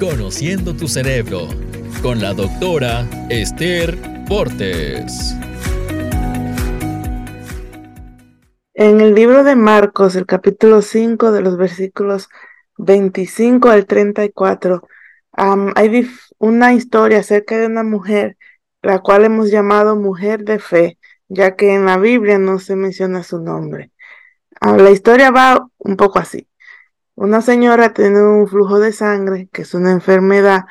Conociendo tu cerebro con la doctora Esther Portes. En el libro de Marcos, el capítulo 5 de los versículos 25 al 34, hay una historia acerca de una mujer, la cual hemos llamado mujer de fe, ya que en la Biblia no se menciona su nombre. Ah, la historia va un poco así. Una señora tiene un flujo de sangre, que es una enfermedad,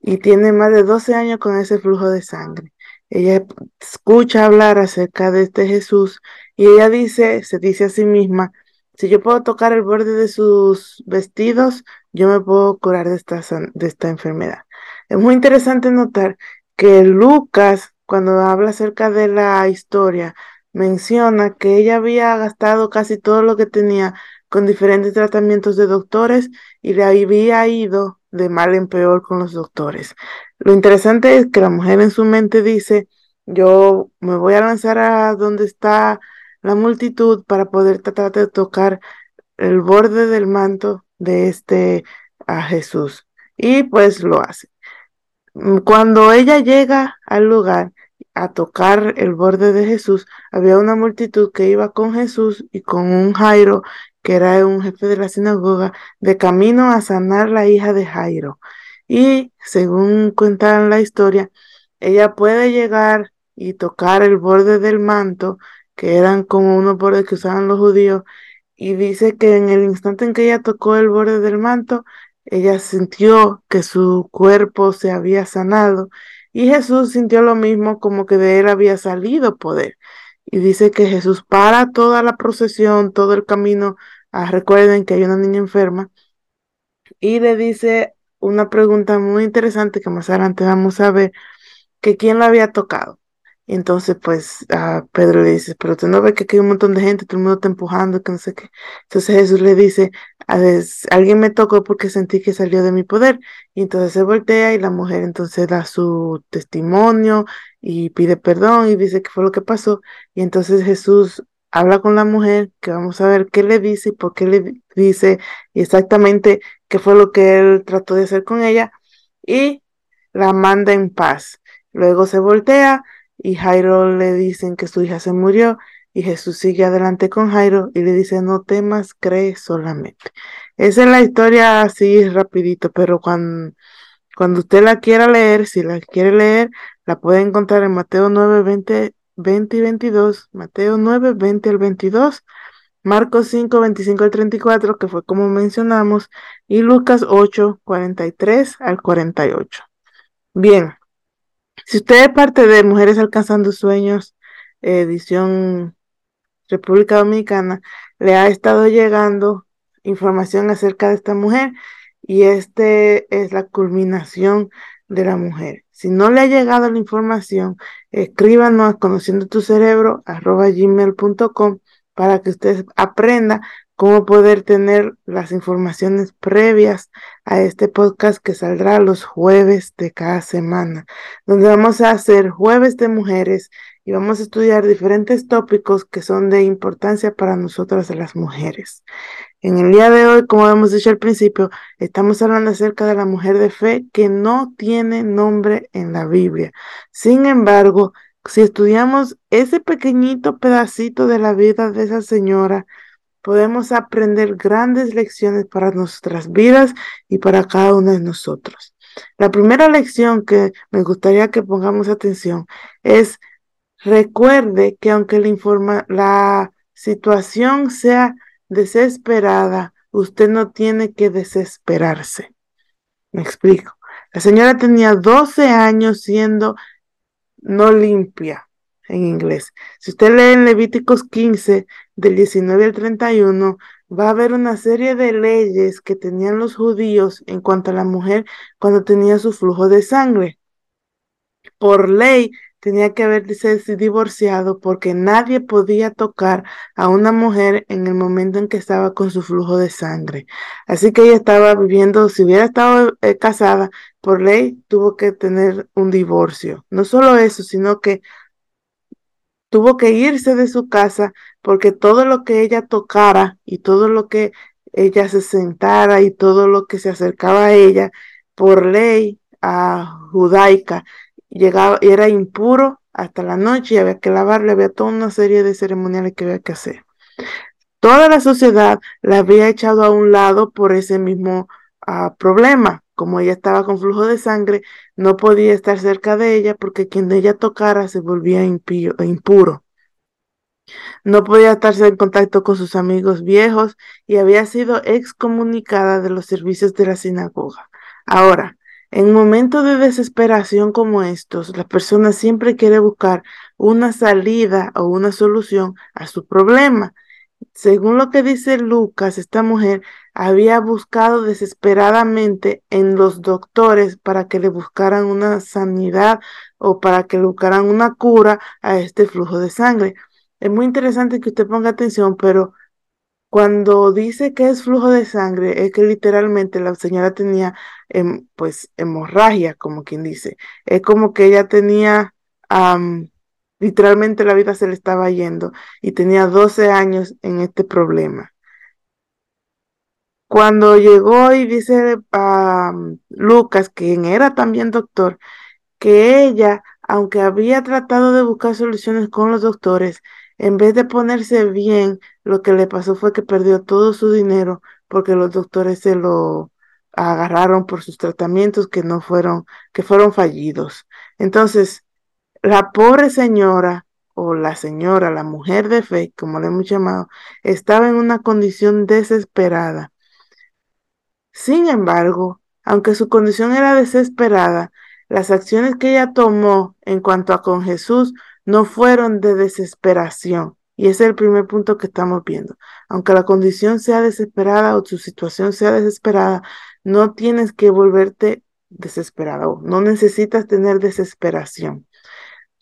y tiene más de 12 años con ese flujo de sangre. Ella escucha hablar acerca de este Jesús y ella dice, se dice a sí misma, si yo puedo tocar el borde de sus vestidos, yo me puedo curar de esta, de esta enfermedad. Es muy interesante notar que Lucas, cuando habla acerca de la historia, menciona que ella había gastado casi todo lo que tenía con diferentes tratamientos de doctores y le había ido de mal en peor con los doctores. Lo interesante es que la mujer en su mente dice, yo me voy a lanzar a donde está la multitud para poder tratar de tocar el borde del manto de este a Jesús. Y pues lo hace. Cuando ella llega al lugar a tocar el borde de Jesús, había una multitud que iba con Jesús y con un Jairo que era un jefe de la sinagoga, de camino a sanar la hija de Jairo. Y según cuentan la historia, ella puede llegar y tocar el borde del manto, que eran como unos bordes que usaban los judíos, y dice que en el instante en que ella tocó el borde del manto, ella sintió que su cuerpo se había sanado y Jesús sintió lo mismo como que de él había salido poder. Y dice que Jesús para toda la procesión, todo el camino Ah, recuerden que hay una niña enferma y le dice una pregunta muy interesante que más adelante vamos a ver, que quién la había tocado. entonces, pues, a Pedro le dice, pero tú no ves que aquí hay un montón de gente, todo el mundo está empujando, que no sé qué. Entonces Jesús le dice, alguien me tocó porque sentí que salió de mi poder. Y entonces se voltea y la mujer entonces da su testimonio y pide perdón y dice qué fue lo que pasó. Y entonces Jesús habla con la mujer, que vamos a ver qué le dice y por qué le dice y exactamente qué fue lo que él trató de hacer con ella y la manda en paz. Luego se voltea y Jairo le dicen que su hija se murió y Jesús sigue adelante con Jairo y le dice no temas, cree solamente. Esa es la historia así rapidito, pero cuando, cuando usted la quiera leer, si la quiere leer, la puede encontrar en Mateo 9, 20 20 y 22, Mateo 9, 20 al 22, Marcos 5, 25 al 34, que fue como mencionamos, y Lucas 8, 43 al 48. Bien, si usted es parte de Mujeres Alcanzando Sueños, edición República Dominicana, le ha estado llegando información acerca de esta mujer y este es la culminación de la mujer. Si no le ha llegado la información, escríbanos a conociendo tu cerebro gmail.com para que usted aprenda cómo poder tener las informaciones previas a este podcast que saldrá los jueves de cada semana, donde vamos a hacer jueves de mujeres y vamos a estudiar diferentes tópicos que son de importancia para nosotras las mujeres. En el día de hoy, como hemos dicho al principio, estamos hablando acerca de la mujer de fe que no tiene nombre en la Biblia. Sin embargo, si estudiamos ese pequeñito pedacito de la vida de esa señora, podemos aprender grandes lecciones para nuestras vidas y para cada uno de nosotros. La primera lección que me gustaría que pongamos atención es recuerde que aunque la, informa, la situación sea desesperada, usted no tiene que desesperarse. Me explico. La señora tenía 12 años siendo no limpia en inglés. Si usted lee en Levíticos 15, del 19 al 31, va a haber una serie de leyes que tenían los judíos en cuanto a la mujer cuando tenía su flujo de sangre. Por ley, tenía que haberse divorciado porque nadie podía tocar a una mujer en el momento en que estaba con su flujo de sangre. Así que ella estaba viviendo, si hubiera estado eh, casada, por ley tuvo que tener un divorcio. No solo eso, sino que tuvo que irse de su casa porque todo lo que ella tocara y todo lo que ella se sentara y todo lo que se acercaba a ella por ley judaica, llegaba, era impuro hasta la noche y había que lavarle, había toda una serie de ceremoniales que había que hacer. Toda la sociedad la había echado a un lado por ese mismo ah, problema. Como ella estaba con flujo de sangre, no podía estar cerca de ella porque quien ella tocara se volvía impuro. No podía estarse en contacto con sus amigos viejos y había sido excomunicada de los servicios de la sinagoga. Ahora, en momentos de desesperación como estos, la persona siempre quiere buscar una salida o una solución a su problema. Según lo que dice Lucas, esta mujer había buscado desesperadamente en los doctores para que le buscaran una sanidad o para que le buscaran una cura a este flujo de sangre. Es muy interesante que usted ponga atención, pero cuando dice que es flujo de sangre, es que literalmente la señora tenía em, pues hemorragia, como quien dice. Es como que ella tenía, literalmente la vida se le estaba yendo y tenía 12 años en este problema. Cuando llegó y dice a Lucas, quien era también doctor, que ella, aunque había tratado de buscar soluciones con los doctores, en vez de ponerse bien, lo que le pasó fue que perdió todo su dinero porque los doctores se lo agarraron por sus tratamientos que no fueron, que fueron fallidos. Entonces, la pobre señora o la señora, la mujer de fe, como le hemos llamado, estaba en una condición desesperada. Sin embargo, aunque su condición era desesperada, las acciones que ella tomó en cuanto a con Jesús no fueron de desesperación. Y ese es el primer punto que estamos viendo. Aunque la condición sea desesperada o tu situación sea desesperada, no tienes que volverte desesperado. No necesitas tener desesperación.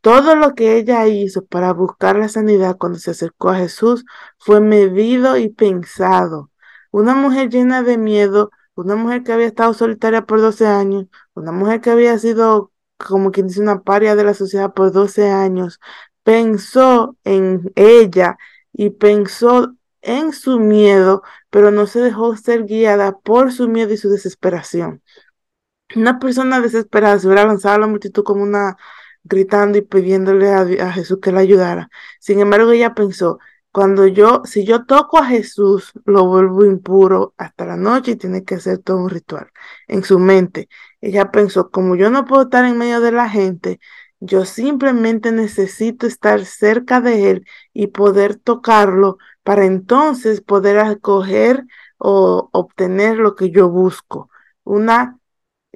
Todo lo que ella hizo para buscar la sanidad cuando se acercó a Jesús fue medido y pensado. Una mujer llena de miedo, una mujer que había estado solitaria por 12 años, una mujer que había sido como quien dice, una paria de la sociedad por 12 años, pensó en ella y pensó en su miedo, pero no se dejó ser guiada por su miedo y su desesperación. Una persona desesperada se hubiera lanzado a la multitud como una gritando y pidiéndole a, a Jesús que la ayudara. Sin embargo, ella pensó, cuando yo, si yo toco a Jesús, lo vuelvo impuro hasta la noche y tiene que hacer todo un ritual en su mente. Ella pensó, como yo no puedo estar en medio de la gente, yo simplemente necesito estar cerca de él y poder tocarlo para entonces poder acoger o obtener lo que yo busco. Una,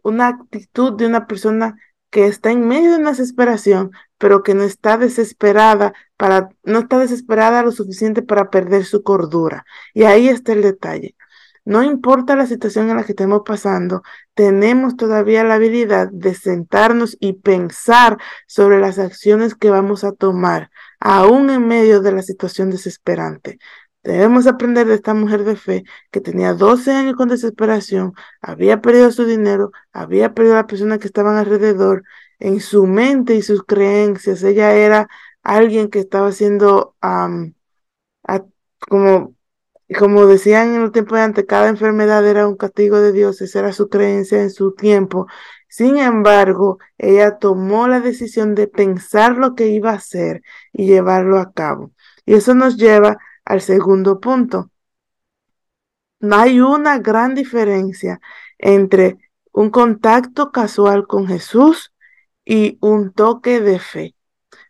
una actitud de una persona que está en medio de una desesperación, pero que no está desesperada para, no está desesperada lo suficiente para perder su cordura. Y ahí está el detalle. No importa la situación en la que estemos pasando, tenemos todavía la habilidad de sentarnos y pensar sobre las acciones que vamos a tomar, aún en medio de la situación desesperante. Debemos aprender de esta mujer de fe que tenía 12 años con desesperación, había perdido su dinero, había perdido a las personas que estaban alrededor, en su mente y sus creencias. Ella era alguien que estaba siendo como y como decían en el tiempo de antes, cada enfermedad era un castigo de Dios, esa era su creencia en su tiempo. Sin embargo, ella tomó la decisión de pensar lo que iba a hacer y llevarlo a cabo. Y eso nos lleva al segundo punto. No hay una gran diferencia entre un contacto casual con Jesús y un toque de fe.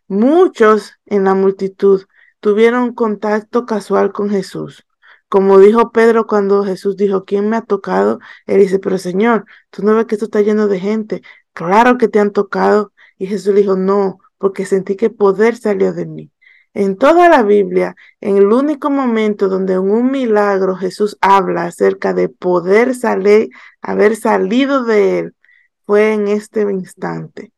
Muchos en la multitud tuvieron contacto casual con Jesús, como dijo Pedro cuando Jesús dijo, ¿quién me ha tocado? Él dice, pero Señor, tú no ves que esto está lleno de gente. Claro que te han tocado. Y Jesús le dijo, no, porque sentí que poder salió de mí. En toda la Biblia, en el único momento donde en un milagro Jesús habla acerca de poder salir, haber salido de él, fue en este instante.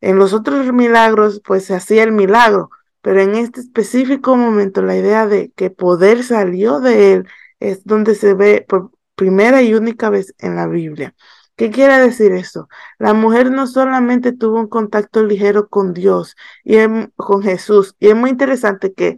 En los otros milagros, pues se hacía el milagro, pero en este específico momento la idea de que poder salió de él es donde se ve por primera y única vez en la Biblia. ¿Qué quiere decir eso? La mujer no solamente tuvo un contacto ligero con Dios y con Jesús, y es muy interesante que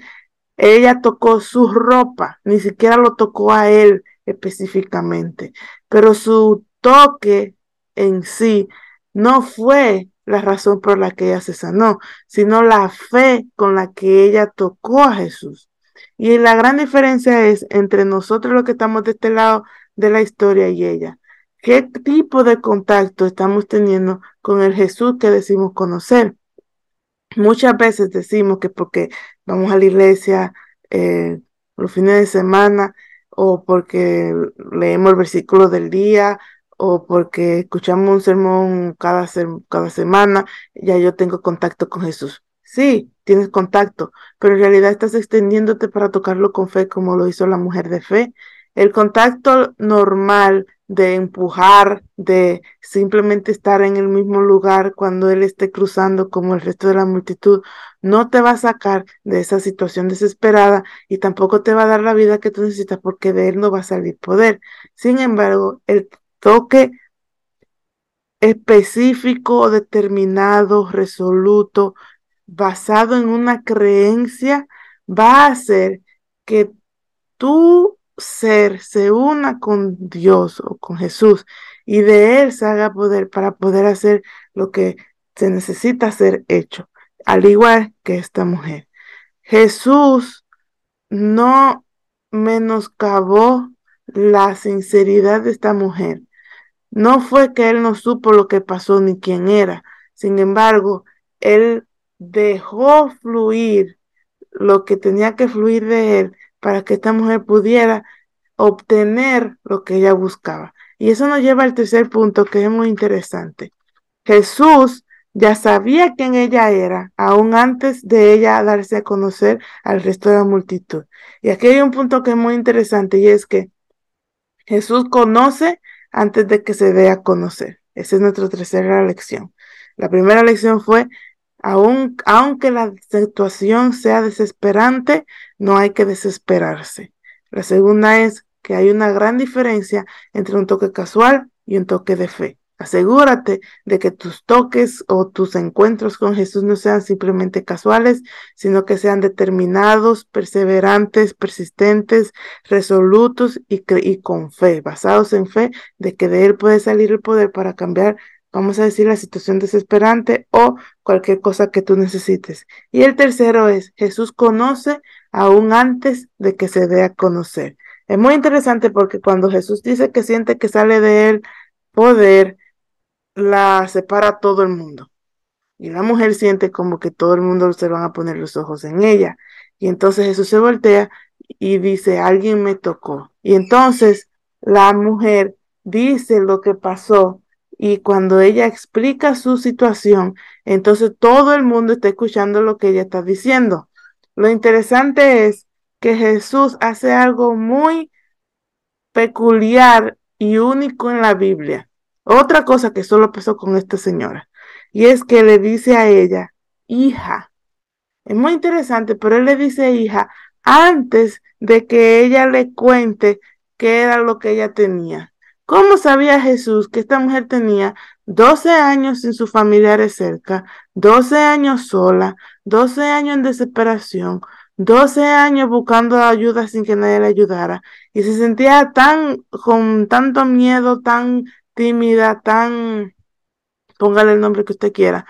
ella tocó su ropa, ni siquiera lo tocó a él específicamente, pero su toque en sí no fue la razón por la que ella se sanó, sino la fe con la que ella tocó a Jesús. Y la gran diferencia es entre nosotros los que estamos de este lado de la historia y ella. ¿Qué tipo de contacto estamos teniendo con el Jesús que decimos conocer? Muchas veces decimos que porque vamos a la iglesia eh, los fines de semana o porque leemos el versículo del día o porque escuchamos un sermón cada, cada semana, ya yo tengo contacto con Jesús. Sí, tienes contacto, pero en realidad estás extendiéndote para tocarlo con fe como lo hizo la mujer de fe. El contacto normal de empujar, de simplemente estar en el mismo lugar cuando él esté cruzando como el resto de la multitud, no te va a sacar de esa situación desesperada y tampoco te va a dar la vida que tú necesitas porque de él no va a salir poder. Sin embargo, el toque específico, determinado, resoluto, basado en una creencia, va a hacer que tú ser se una con Dios o con Jesús y de Él se haga poder para poder hacer lo que se necesita ser hecho, al igual que esta mujer. Jesús no menoscabó la sinceridad de esta mujer. No fue que Él no supo lo que pasó ni quién era. Sin embargo, Él dejó fluir lo que tenía que fluir de Él para que esta mujer pudiera obtener lo que ella buscaba. Y eso nos lleva al tercer punto que es muy interesante. Jesús ya sabía quién ella era, aún antes de ella darse a conocer al resto de la multitud. Y aquí hay un punto que es muy interesante y es que Jesús conoce antes de que se dé a conocer. Esa es nuestra tercera lección. La primera lección fue aunque la situación sea desesperante, no hay que desesperarse. La segunda es que hay una gran diferencia entre un toque casual y un toque de fe. Asegúrate de que tus toques o tus encuentros con Jesús no sean simplemente casuales, sino que sean determinados, perseverantes, persistentes, resolutos y, con fe, basados en fe de que de Él puede salir el poder para cambiar vamos a decir, la situación desesperante o cualquier cosa que tú necesites. Y el tercero es, Jesús conoce aún antes de que se dé a conocer. Es muy interesante porque cuando Jesús dice que siente que sale de él poder, la separa todo el mundo. Y la mujer siente como que todo el mundo se van a poner los ojos en ella. Y entonces Jesús se voltea y dice, alguien me tocó. Y entonces la mujer dice lo que pasó y cuando ella explica su situación, entonces todo el mundo está escuchando lo que ella está diciendo. Lo interesante es que Jesús hace algo muy peculiar y único en la Biblia. Otra cosa que solo pasó con esta señora. Y es que le dice a ella, hija. Es muy interesante, pero él le dice hija antes de que ella le cuente qué era lo que ella tenía. ¿Cómo sabía Jesús que esta mujer tenía 12 años sin sus familiares cerca, 12 años sola, 12 años en desesperación, 12 años buscando ayuda sin que nadie le ayudara y se sentía tan con tanto miedo, tan tímida, tan póngale el nombre que usted quiera,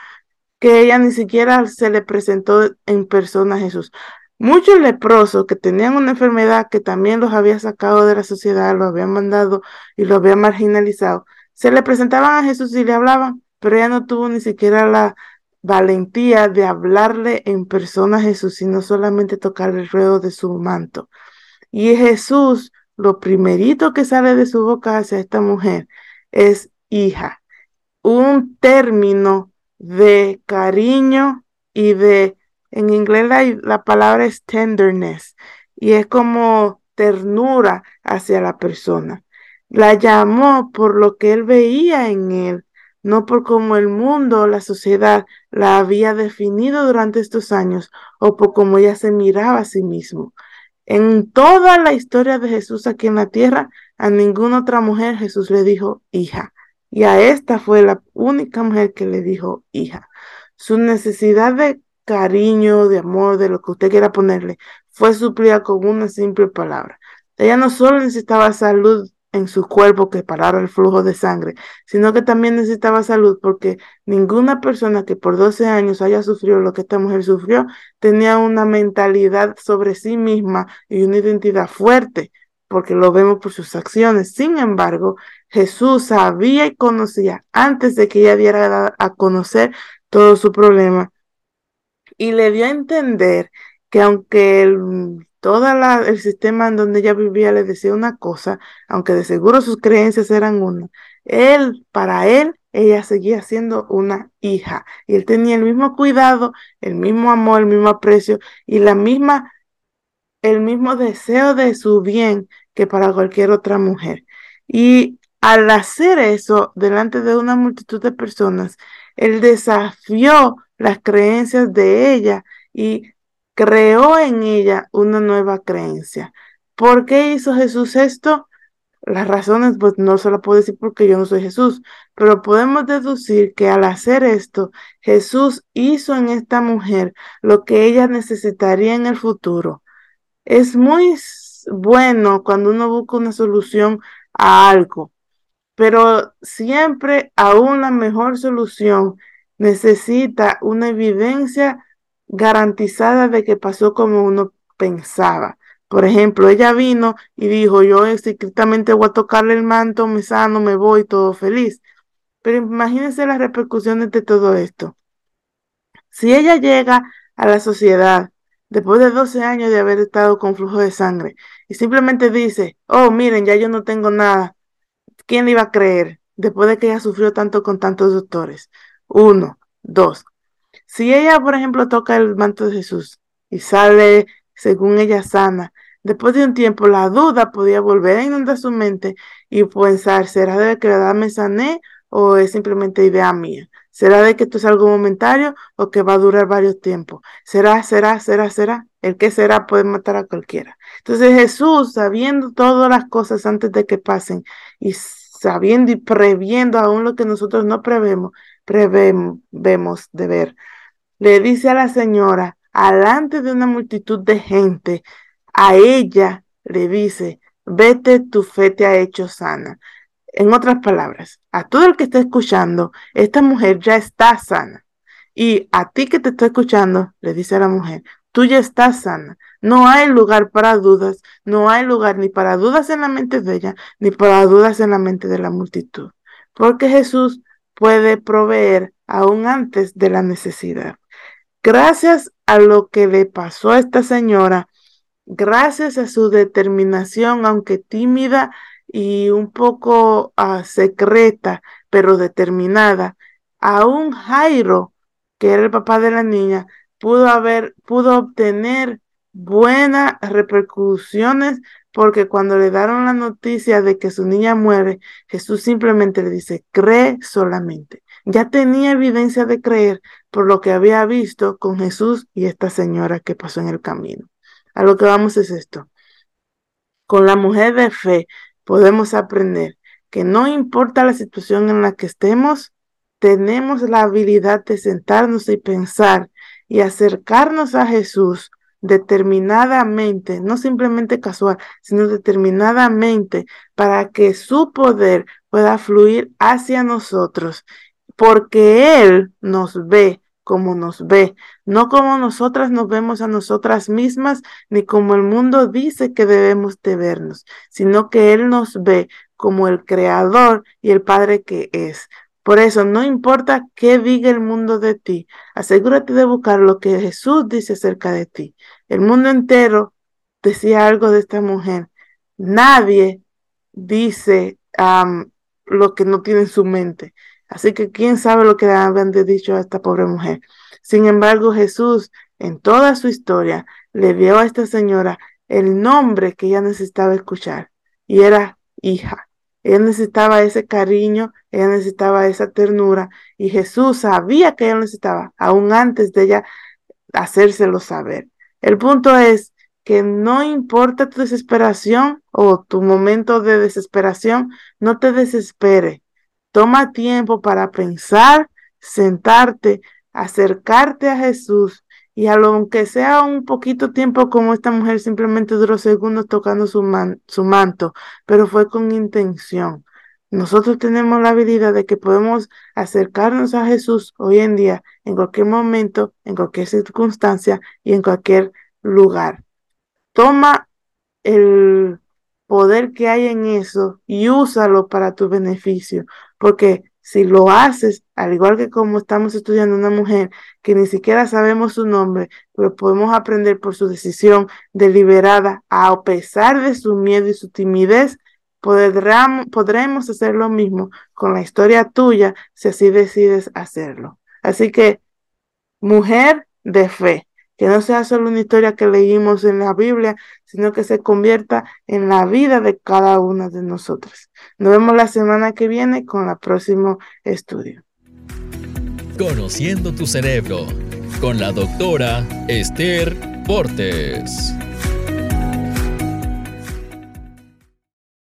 que ella ni siquiera se le presentó en persona a Jesús. Muchos leprosos que tenían una enfermedad que también los había sacado de la sociedad, los habían mandado y los había marginalizado, se le presentaban a Jesús y le hablaban, pero ella no tuvo ni siquiera la valentía de hablarle en persona a Jesús, sino solamente tocar el ruedo de su manto. Y Jesús, lo primerito que sale de su boca hacia esta mujer es hija, un término de cariño y de en inglés la, palabra es tenderness y es como ternura hacia la persona. La llamó por lo que él veía en él, no por cómo el mundo la sociedad la había definido durante estos años o por cómo ella se miraba a sí mismo. En toda la historia de Jesús aquí en la tierra, a ninguna otra mujer Jesús le dijo hija. Y a esta fue la única mujer que le dijo hija. Su necesidad de cariño, de amor, de lo que usted quiera ponerle, fue suplida con una simple palabra. Ella no solo necesitaba salud en su cuerpo que parara el flujo de sangre, sino que también necesitaba salud porque ninguna persona que por 12 años haya sufrido lo que esta mujer sufrió tenía una mentalidad sobre sí misma y una identidad fuerte, porque lo vemos por sus acciones. Sin embargo, Jesús sabía y conocía antes de que ella diera a conocer todo su problema y le dio a entender que aunque el todo el sistema en donde ella vivía le decía una cosa, aunque de seguro sus creencias eran una, él, para él, ella seguía siendo una hija y él tenía el mismo cuidado, el mismo amor, el mismo aprecio y la misma, el mismo deseo de su bien que para cualquier otra mujer. Y al hacer eso delante de una multitud de personas, él desafió las creencias de ella y creó en ella una nueva creencia. ¿Por qué hizo Jesús esto? Las razones, pues no se las puedo decir porque yo no soy Jesús, pero podemos deducir que al hacer esto, Jesús hizo en esta mujer lo que ella necesitaría en el futuro. Es muy bueno cuando uno busca una solución a algo, pero siempre a una mejor solución necesita una evidencia garantizada de que pasó como uno pensaba. Por ejemplo, ella vino y dijo, yo secretamente voy a tocarle el manto, me sano, me voy, todo feliz. Pero imagínense las repercusiones de todo esto. Si ella llega a la sociedad después de 12 años de haber estado con flujo de sangre y simplemente dice, oh, miren, ya yo no tengo nada, ¿quién le iba a creer después de que ella sufrió tanto con tantos doctores? Uno, dos. Si ella, por ejemplo, toca el manto de Jesús y sale, según ella, sana, después de un tiempo la duda podía volver a inundar su mente y pensar, ¿será de que me sané o es simplemente idea mía? ¿Será de que esto es algo momentario o que va a durar varios tiempos? ¿Será, será, será, será? El que será puede matar a cualquiera. Entonces Jesús, sabiendo todas las cosas antes de que pasen y sabiendo y previendo aún lo que nosotros no prevemos, prevemos de ver, le dice a la señora, alante de una multitud de gente, a ella le dice, vete, tu fe te ha hecho sana. En otras palabras, a todo el que está escuchando, esta mujer ya está sana. Y a ti que te está escuchando, le dice a la mujer, tú ya estás sana. No hay lugar para dudas, no hay lugar ni para dudas en la mente de ella, ni para dudas en la mente de la multitud. Porque Jesús puede proveer aún antes de la necesidad. Gracias a lo que le pasó a esta señora, gracias a su determinación, aunque tímida y un poco ah, secreta, pero determinada, aún Jairo, que era el papá de la niña, pudo haber, pudo obtener buenas repercusiones porque cuando le dieron la noticia de que su niña muere, Jesús simplemente le dice, cree solamente. Ya tenía evidencia de creer por lo que había visto con Jesús y esta señora que pasó en el camino. A lo que vamos es esto. Con la mujer de fe podemos aprender que no importa la situación en la que estemos, tenemos la habilidad de sentarnos y pensar y acercarnos a Jesús determinadamente, no simplemente casual, sino determinadamente para que su poder pueda fluir hacia nosotros porque Él nos ve como nos ve, no como nosotras nos vemos a nosotras mismas, ni como el mundo dice que debemos de vernos, sino que Él nos ve como el creador y el Padre que es. Por eso, no importa qué diga el mundo de ti, asegúrate de buscar lo que Jesús dice acerca de ti. El mundo entero decía algo de esta mujer. Nadie dice lo que no tiene en su mente. Así que quién sabe lo que le habían dicho a esta pobre mujer. Sin embargo, Jesús, en toda su historia, le dio a esta señora el nombre que ella necesitaba escuchar, y era hija. Ella necesitaba ese cariño, ella necesitaba esa ternura, y Jesús sabía que ella necesitaba, aún antes de ella hacérselo saber. El punto es que no importa tu desesperación o tu momento de desesperación, no te desespere. Toma tiempo para pensar, sentarte, acercarte a Jesús y aunque sea un poquito tiempo como esta mujer simplemente duró segundos tocando su, su manto, pero fue con intención. Nosotros tenemos la habilidad de que podemos acercarnos a Jesús hoy en día, en cualquier momento, en cualquier circunstancia y en cualquier lugar. Toma el poder que hay en eso y úsalo para tu beneficio, porque si lo haces, al igual que como estamos estudiando una mujer que ni siquiera sabemos su nombre, pero podemos aprender por su decisión deliberada, a pesar de su miedo y su timidez, podremos hacer lo mismo con la historia tuya si así decides hacerlo. Así que, mujer de fe, que no sea solo una historia que leímos en la Biblia, sino que se convierta en la vida de cada una de nosotras. Nos vemos la semana que viene con el próximo estudio. Conociendo tu cerebro, con la doctora Esther Portes.